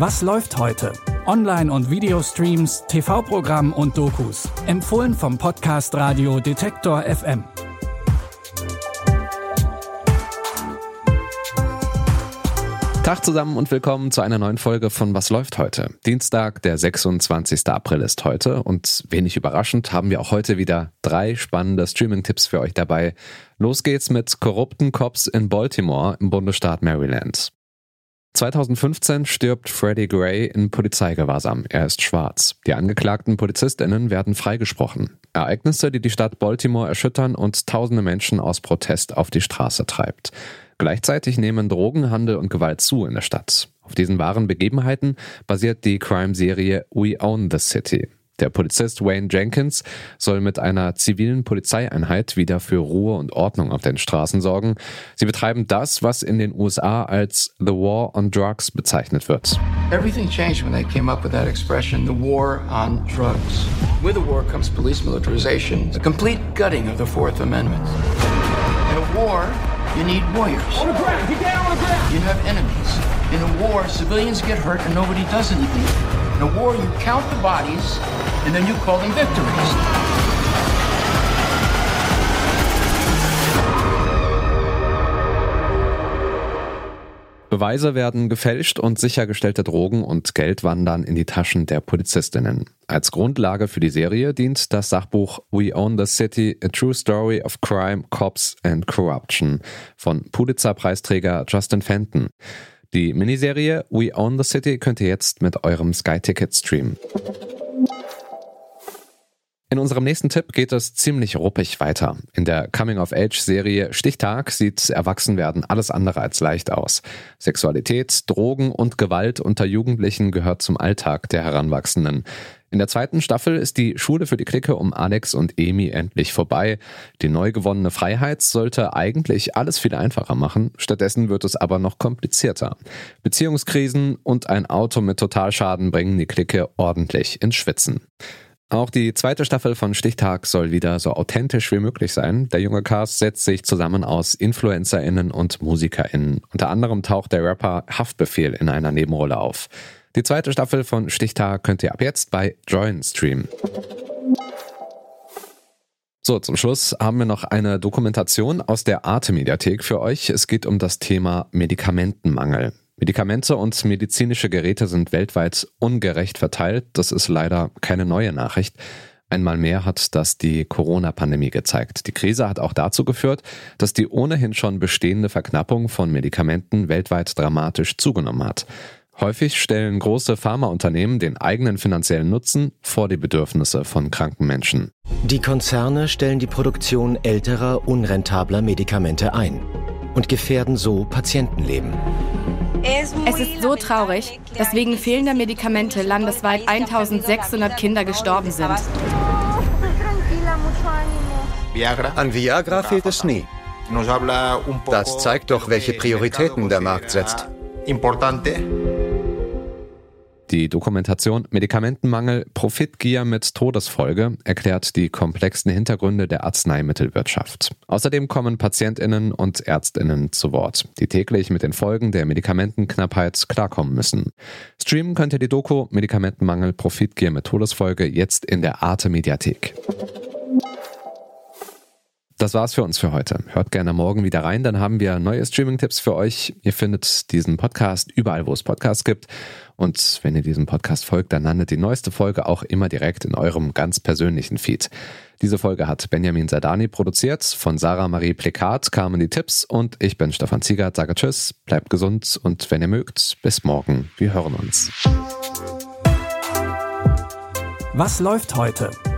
Was läuft heute? Online- und Videostreams, TV-Programm und Dokus. Empfohlen vom Podcast Radio Detektor FM. Tag zusammen und willkommen zu einer neuen Folge von Was läuft heute? Dienstag, der 26. April ist heute und wenig überraschend haben wir auch heute wieder drei spannende Streaming-Tipps für euch dabei. Los geht's mit korrupten Cops in Baltimore im Bundesstaat Maryland. 2015 stirbt Freddie Gray in Polizeigewahrsam. Er ist schwarz. Die angeklagten Polizistinnen werden freigesprochen. Ereignisse, die die Stadt Baltimore erschüttern und tausende Menschen aus Protest auf die Straße treibt. Gleichzeitig nehmen Drogenhandel und Gewalt zu in der Stadt. Auf diesen wahren Begebenheiten basiert die Crime-Serie We Own the City. Der Polizist Wayne Jenkins soll mit einer zivilen Polizeieinheit wieder für Ruhe und Ordnung auf den Straßen sorgen. Sie betreiben das, was in den USA als The War on Drugs bezeichnet wird. Everything changed when they came up with that expression, the war on drugs. With the war comes police militarization, a complete gutting of the Fourth Amendment. In a war, you need warriors. On the ground, get down on the ground. You have enemies. In a war, civilians get hurt and nobody does anything. In a war, you count the bodies and then you call them victories. Beweise werden gefälscht und sichergestellte Drogen und Geld wandern in die Taschen der Polizistinnen. Als Grundlage für die Serie dient das Sachbuch We Own the City, A True Story of Crime, Cops and Corruption von Pulitzer-Preisträger Justin Fenton. Die Miniserie We Own the City könnt ihr jetzt mit eurem Sky-Ticket streamen. In unserem nächsten Tipp geht es ziemlich ruppig weiter. In der Coming-of-Age-Serie Stichtag sieht Erwachsenwerden alles andere als leicht aus. Sexualität, Drogen und Gewalt unter Jugendlichen gehört zum Alltag der Heranwachsenden. In der zweiten Staffel ist die Schule für die Clique um Alex und Emi endlich vorbei. Die neu gewonnene Freiheit sollte eigentlich alles viel einfacher machen. Stattdessen wird es aber noch komplizierter. Beziehungskrisen und ein Auto mit Totalschaden bringen die Clique ordentlich ins Schwitzen. Auch die zweite Staffel von Stichtag soll wieder so authentisch wie möglich sein. Der junge Cast setzt sich zusammen aus InfluencerInnen und MusikerInnen. Unter anderem taucht der Rapper Haftbefehl in einer Nebenrolle auf. Die zweite Staffel von Stichtag könnt ihr ab jetzt bei Join streamen. So, zum Schluss haben wir noch eine Dokumentation aus der Arte-Mediathek für euch. Es geht um das Thema Medikamentenmangel. Medikamente und medizinische Geräte sind weltweit ungerecht verteilt. Das ist leider keine neue Nachricht. Einmal mehr hat das die Corona-Pandemie gezeigt. Die Krise hat auch dazu geführt, dass die ohnehin schon bestehende Verknappung von Medikamenten weltweit dramatisch zugenommen hat. Häufig stellen große Pharmaunternehmen den eigenen finanziellen Nutzen vor die Bedürfnisse von kranken Menschen. Die Konzerne stellen die Produktion älterer, unrentabler Medikamente ein und gefährden so Patientenleben. Es ist so traurig, dass wegen fehlender Medikamente landesweit 1600 Kinder gestorben sind. An Viagra fehlt es nie. Das zeigt doch, welche Prioritäten der Markt setzt. Die Dokumentation Medikamentenmangel, Profitgier mit Todesfolge erklärt die komplexen Hintergründe der Arzneimittelwirtschaft. Außerdem kommen Patientinnen und Ärztinnen zu Wort, die täglich mit den Folgen der Medikamentenknappheit klarkommen müssen. Streamen könnt ihr die Doku Medikamentenmangel, Profitgier mit Todesfolge jetzt in der Arte Mediathek. Das war's für uns für heute. Hört gerne morgen wieder rein, dann haben wir neue Streaming-Tipps für euch. Ihr findet diesen Podcast überall, wo es Podcasts gibt. Und wenn ihr diesem Podcast folgt, dann landet die neueste Folge auch immer direkt in eurem ganz persönlichen Feed. Diese Folge hat Benjamin Sadani produziert. Von Sarah Marie Plekat kamen die Tipps und ich bin Stefan Ziegert, sage Tschüss, bleibt gesund und wenn ihr mögt, bis morgen. Wir hören uns. Was läuft heute?